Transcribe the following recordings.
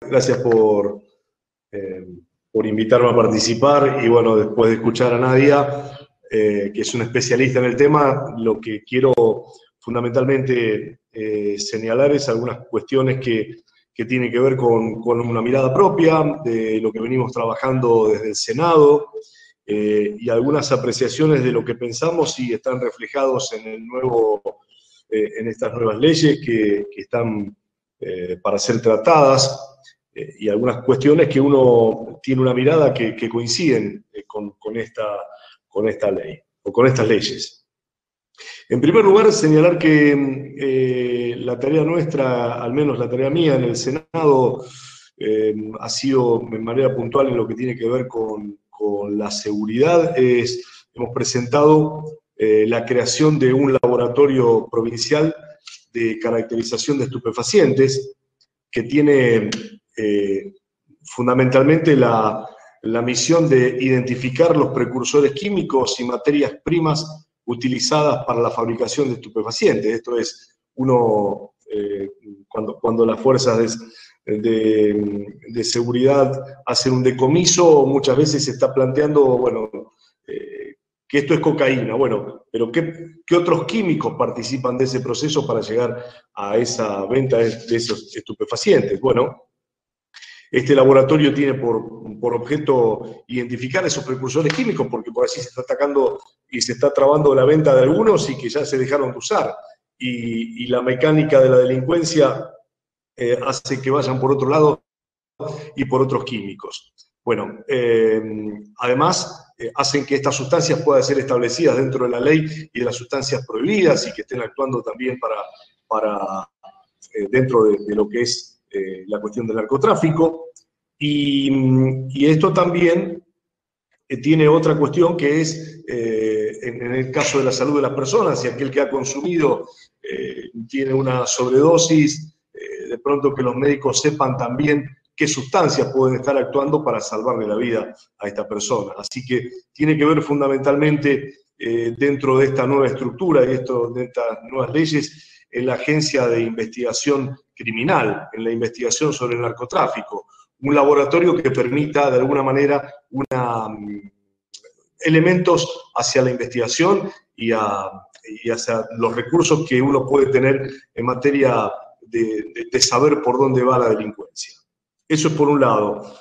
Gracias por, eh, por invitarme a participar y bueno, después de escuchar a Nadia, eh, que es un especialista en el tema, lo que quiero fundamentalmente eh, señalar es algunas cuestiones que, que tienen que ver con, con, una mirada propia, de lo que venimos trabajando desde el Senado, y algunas apreciaciones de lo que pensamos y están reflejados en el nuevo, en estas nuevas leyes que están para ser tratadas eh, y algunas cuestiones que uno tiene una mirada que, coinciden eh, con, esta, con esta ley o con estas leyes. En primer lugar, señalar que eh, la tarea nuestra, al menos la tarea mía en el Senado, ha sido de manera puntual en lo que tiene que ver con la seguridad. Es, hemos presentado la creación de un laboratorio provincial de caracterización de estupefacientes que tiene eh, fundamentalmente la, misión de identificar los precursores químicos y materias primas utilizadas para la fabricación de estupefacientes. Esto es, uno, eh, cuando, cuando las fuerzas de, seguridad hacen un decomiso, muchas veces se está planteando, bueno, que esto es cocaína. Bueno, pero ¿qué, ¿qué, otros químicos participan de ese proceso para llegar a esa venta de, de esos estupefacientes? Bueno, este laboratorio tiene por, objeto identificar esos precursores químicos, porque por así se está atacando y se está trabando la venta de algunos y que ya se dejaron de usar. Y, la mecánica de la delincuencia eh, hace que vayan por otro lado y por otros químicos. Bueno, eh, además eh, hacen que estas sustancias puedan ser establecidas dentro de la ley y de las sustancias prohibidas y que estén actuando también para, para dentro de, lo que es la cuestión del narcotráfico. Y, esto también eh, tiene otra cuestión que es, eh, en, el caso de la salud de las personas, si aquel que ha consumido eh, tiene una sobredosis, de pronto que los médicos sepan también qué sustancias pueden estar actuando para salvarle la vida a esta persona. Así que tiene que ver fundamentalmente dentro de esta nueva estructura y esto, de estas nuevas leyes en la Agencia de Investigación Criminal, en la investigación sobre el narcotráfico, un laboratorio que permita de alguna manera una, mm, elementos hacia la investigación y, hacia los recursos que uno puede tener en materia de, saber por dónde va la delincuencia. Eso es por un lado.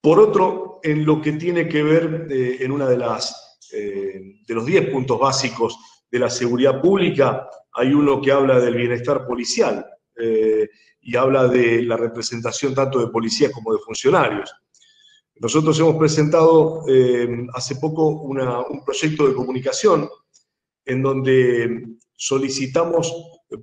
Por otro, en lo que tiene que ver eh, en una de las eh, de los 10 puntos básicos de la seguridad pública, hay uno que habla del bienestar policial. Eh, y habla de la representación tanto de policías como de funcionarios. Nosotros hemos presentado hace poco un proyecto de comunicación en donde solicitamos,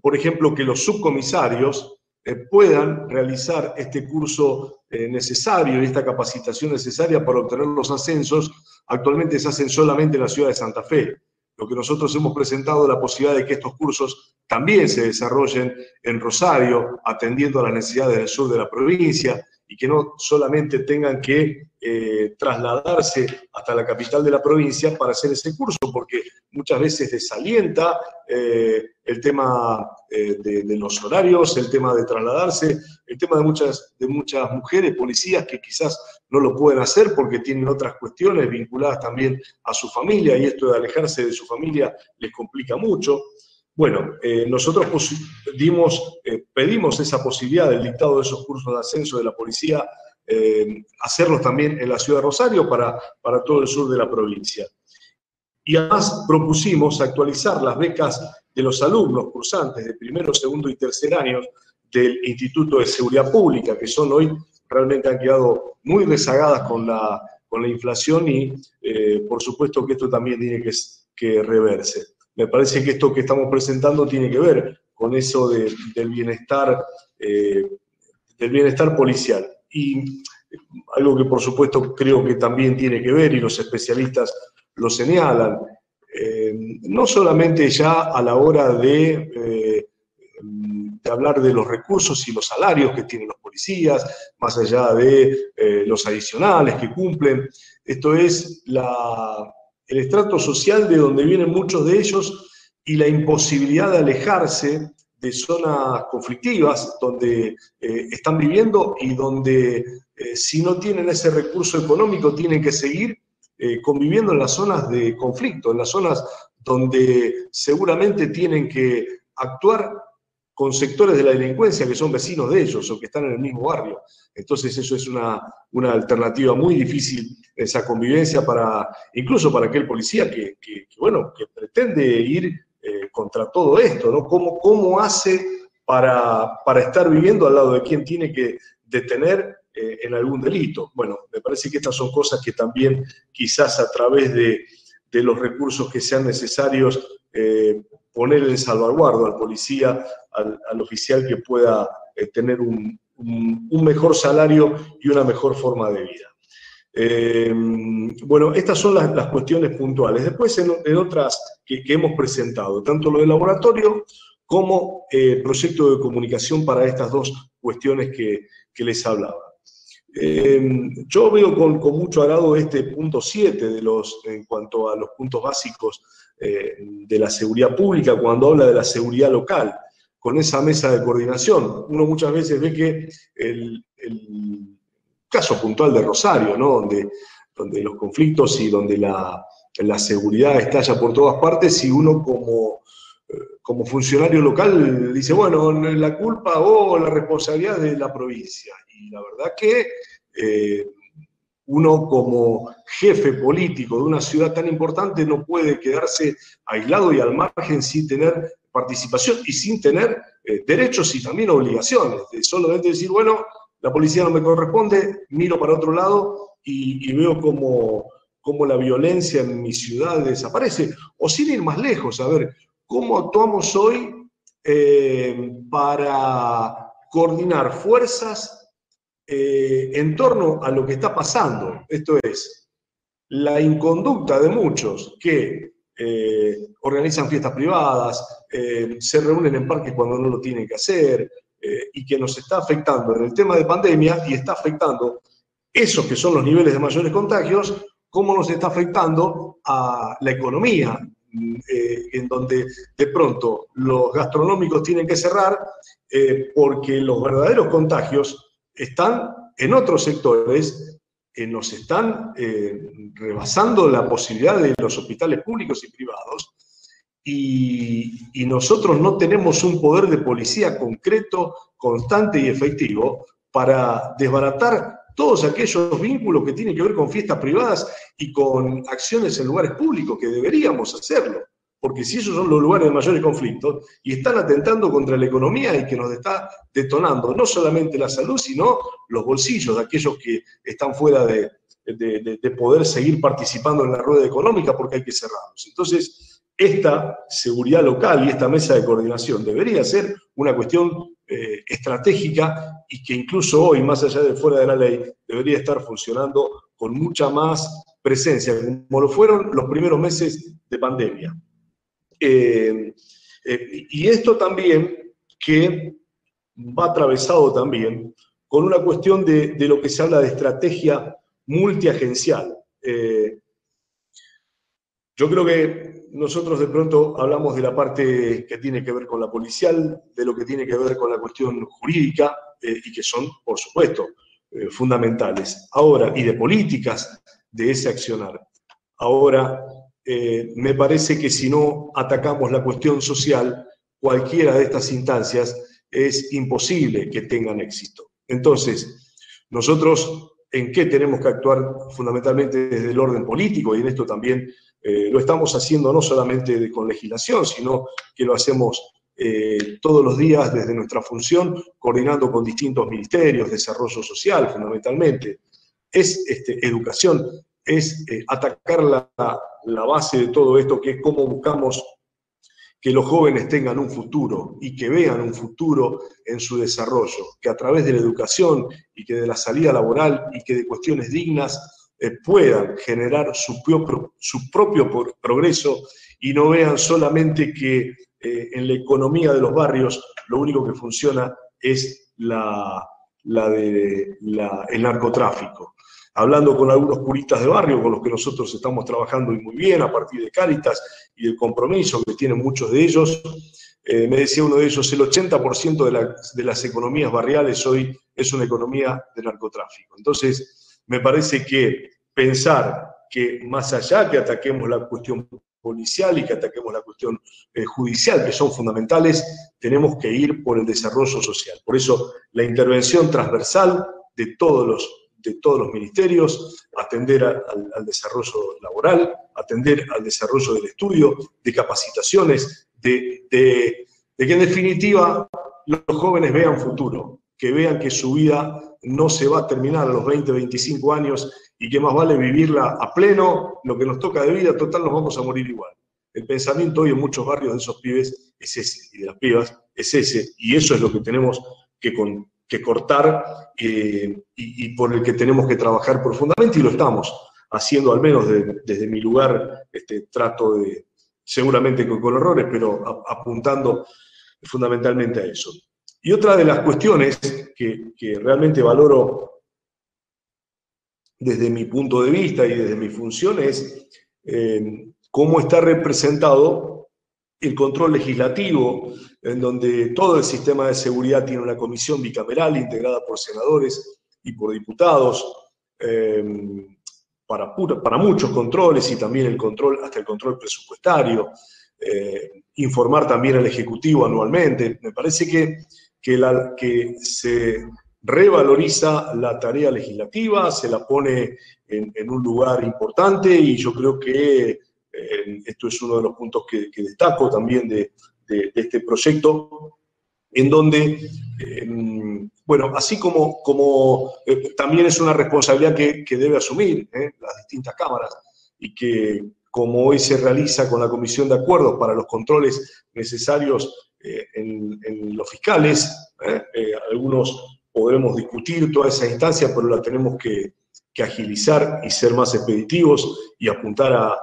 por ejemplo, que los subcomisarios eh, puedan realizar este curso eh, necesario y esta capacitación necesaria para obtener los ascensos. Actualmente se hacen solamente en la ciudad de Santa Fe. Lo que nosotros hemos presentado es la posibilidad de que estos cursos también se desarrollen en Rosario, atendiendo a las necesidades del sur de la provincia y que no solamente tengan que eh, trasladarse hasta la capital de la provincia para hacer ese curso, porque muchas veces desalienta eh, el tema eh, de, los horarios, el tema de trasladarse, el tema de muchas, de muchas mujeres policías que quizás no lo pueden hacer porque tienen otras cuestiones vinculadas también a su familia y esto de alejarse de su familia les complica mucho. Bueno, eh, nosotros eh, pedimos esa posibilidad del dictado de esos cursos de ascenso de la policía, eh, hacerlos también en la ciudad de Rosario para, para todo el sur de la provincia. Y además propusimos actualizar las becas de los alumnos cursantes de primero, segundo y tercer años del Instituto de Seguridad Pública, que son hoy realmente han quedado muy rezagadas con la, con la inflación y por supuesto que esto también tiene que, que reverse me parece que esto que estamos presentando tiene que ver con eso del bienestar, eh, del bienestar policial. Y algo que por supuesto creo que también tiene que ver, y los especialistas lo señalan, eh, no solamente ya a la hora de, eh, de, hablar de los recursos y los salarios que tienen los policías, más allá de los adicionales que cumplen, esto es la, el estrato social de donde vienen muchos de ellos y la imposibilidad de alejarse de zonas conflictivas donde eh, están viviendo y donde eh, si no tienen ese recurso económico tienen que seguir eh, conviviendo en las zonas de conflicto, en las zonas donde seguramente tienen que actuar con sectores de la delincuencia que son vecinos de ellos o que están en el mismo barrio. Entonces eso es una, alternativa muy difícil, esa convivencia para, incluso para aquel policía que, bueno, que pretende ir eh, contra todo esto, ¿no? ¿Cómo, cómo hace para, para, estar viviendo al lado de quien tiene que detener eh, en algún delito? Bueno, me parece que estas son cosas que también quizás a través de, de los recursos que sean necesarios eh, poner en salvaguardo al policía, al, oficial que pueda tener un, mejor salario y una mejor forma de vida. Eh, bueno, estas son las, cuestiones puntuales. Después, en, otras que, hemos presentado, tanto lo del laboratorio como el eh, proyecto de comunicación para estas dos cuestiones que, les hablaba. Eh, yo veo con, mucho agrado este punto 7 de los, en cuanto a los puntos básicos de la seguridad pública, cuando habla de la seguridad local, con esa mesa de coordinación. Uno muchas veces ve que el caso puntual de Rosario, ¿no? donde, donde los conflictos y donde la, la seguridad estalla por todas partes y uno como, eh, como funcionario local dice, bueno, la culpa o la responsabilidad de la provincia. Y la verdad que eh, uno como jefe político de una ciudad tan importante no puede quedarse aislado y al margen sin tener participación y sin tener eh, derechos y también obligaciones. Solamente decir, bueno, la policía no me corresponde, miro para otro lado y, veo cómo, la violencia en mi ciudad desaparece. O sin ir más lejos, a ver, ¿cómo actuamos hoy eh, para coordinar fuerzas eh, en torno a lo que está pasando? Esto es, la inconducta de muchos que eh, organizan fiestas privadas, se reúnen en parques cuando no lo tienen que hacer, y que nos está afectando en el tema de pandemia y está afectando esos que son los niveles de mayores contagios, cómo nos está afectando a la economía, eh, en donde de pronto los gastronómicos tienen que cerrar eh, porque los verdaderos contagios están en otros sectores que nos están rebasando la posibilidad de los hospitales públicos y privados y, nosotros no tenemos un poder de policía concreto, constante y efectivo para desbaratar todos aquellos vínculos que tienen que ver con fiestas privadas y con acciones en lugares públicos, que deberíamos hacerlo, porque si esos son los lugares de mayores conflictos y están atentando contra la economía y que nos está detonando no solamente la salud, sino los bolsillos de aquellos que están fuera de, de poder seguir participando en la rueda económica porque hay que cerrarlos. Entonces, esta seguridad local y esta mesa de coordinación debería ser una cuestión eh, estratégica y que incluso hoy, más allá de fuera de la ley, debería estar funcionando con mucha más presencia, como lo fueron los primeros meses de pandemia. Eh, eh, y esto también que va atravesado también con una cuestión de, de lo que se habla de estrategia multiagencial. yo creo que nosotros de pronto hablamos de la parte que tiene que ver con la policial, de lo que tiene que ver con la cuestión jurídica, eh, y que son, por supuesto, eh, fundamentales. Ahora, y de políticas de ese accionar. Ahora, eh, me parece que si no atacamos la cuestión social, cualquiera de estas instancias es imposible que tengan éxito. Entonces, nosotros, ¿en qué tenemos que actuar fundamentalmente desde el orden político? Y en esto también lo estamos haciendo no solamente con legislación, sino que lo hacemos eh, todos los días desde nuestra función, coordinando con distintos ministerios, desarrollo social fundamentalmente. Es este, educación, es eh, atacar la, la base de todo esto, que es cómo buscamos que los jóvenes tengan un futuro y que vean un futuro en su desarrollo, que a través de la educación y que de la salida laboral y que de cuestiones dignas eh, puedan generar su propio, su propio progreso y no vean solamente que eh, en la economía de los barrios lo único que funciona es la, la de, el narcotráfico. hablando con algunos curistas de barrio con los que nosotros estamos trabajando muy bien a partir de Cáritas y del compromiso que tienen muchos de ellos, eh, me decía uno de ellos, el 80% de, de las economías barriales hoy es una economía de narcotráfico. Entonces, me parece que pensar que más allá que ataquemos la cuestión policial y que ataquemos la cuestión eh, judicial, que son fundamentales, tenemos que ir por el desarrollo social. Por eso la intervención transversal de todos los, de todos los ministerios, atender al, desarrollo laboral, atender al desarrollo del estudio, de capacitaciones, de, de que en definitiva los jóvenes vean futuro, que vean que su vida no se va a terminar a los 20, 25 años y que más vale vivirla a pleno, lo que nos toca de vida, total nos vamos a morir igual. El pensamiento hoy en muchos barrios de esos pibes es ese, y de las pibas es ese, y eso es lo que tenemos que, que cortar eh, y, por el que tenemos que trabajar profundamente y lo estamos haciendo, al menos desde mi lugar, este, trato de, seguramente con, con errores, pero apuntando fundamentalmente a eso. Y otra de las cuestiones que, que realmente valoro desde mi punto de vista y desde mi función es eh, cómo está representado el control legislativo, en donde todo el sistema de seguridad tiene una comisión bicameral integrada por senadores y por diputados, eh, para, muchos controles y también el control, hasta el control presupuestario, eh, informar también al Ejecutivo anualmente. Me parece que, que se revaloriza la tarea legislativa, se la pone en, un lugar importante y yo creo que eh, esto es uno de los puntos que, destaco también de, este proyecto, en donde, em, bueno, así como, como eh, también es una responsabilidad que, debe asumir eh, las distintas cámaras y que como hoy se realiza con la Comisión de Acuerdos para los controles necesarios en, en, los fiscales, algunos podremos discutir toda esa instancia, pero la tenemos que, agilizar y ser más expeditivos y apuntar a,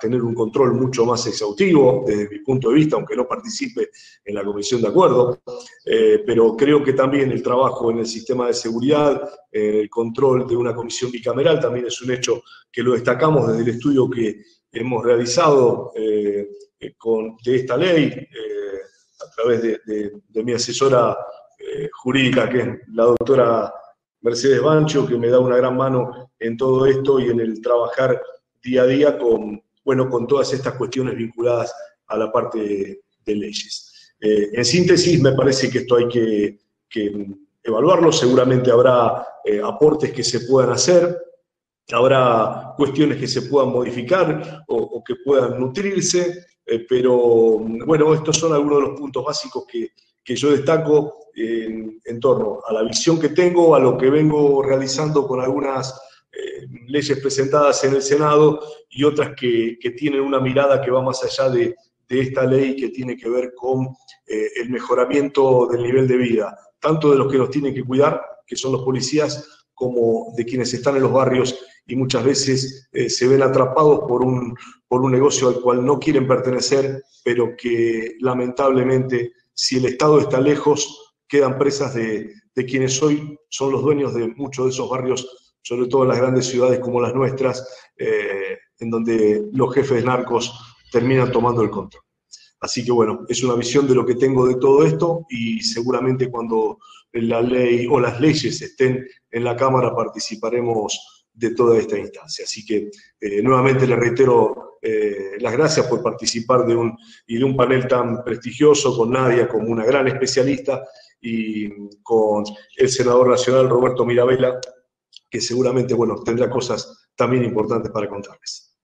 tener un control mucho más exhaustivo desde mi punto de vista, aunque no participe en la comisión de acuerdo. Eh, pero creo que también el trabajo en el sistema de seguridad, el control de una comisión bicameral, también es un hecho que lo destacamos desde el estudio que hemos realizado eh, con, de esta ley eh, a través de mi asesora eh, jurídica, que es la doctora Mercedes Bancho, que me da una gran mano en todo esto y en el trabajar día a día con, bueno, con todas estas cuestiones vinculadas a la parte de, leyes. Eh, en síntesis, me parece que esto hay que, evaluarlo, seguramente habrá eh, aportes que se puedan hacer, habrá cuestiones que se puedan modificar o que puedan nutrirse, pero bueno, estos son algunos de los puntos básicos que, que yo destaco en, torno a la visión que tengo, a lo que vengo realizando con algunas eh, leyes presentadas en el Senado y otras que, tienen una mirada que va más allá de, esta ley que tiene que ver con eh, el mejoramiento del nivel de vida, tanto de los que nos tienen que cuidar, que son los policías, como de quienes están en los barrios y muchas veces eh, se ven atrapados por un, por un negocio al cual no quieren pertenecer, pero que lamentablemente si el Estado está lejos, quedan presas de, quienes hoy son los dueños de muchos de esos barrios, sobre todo en las grandes ciudades como las nuestras, eh, en donde los jefes narcos terminan tomando el control. Así que bueno, es una visión de lo que tengo de todo esto y seguramente cuando la ley o las leyes estén en la Cámara participaremos de toda esta instancia. Así que eh, nuevamente le reitero eh, las gracias por participar de un, y de un panel tan prestigioso con Nadia como una gran especialista y con el senador nacional Roberto Mirabella, que seguramente bueno, tendrá cosas también importantes para contarles.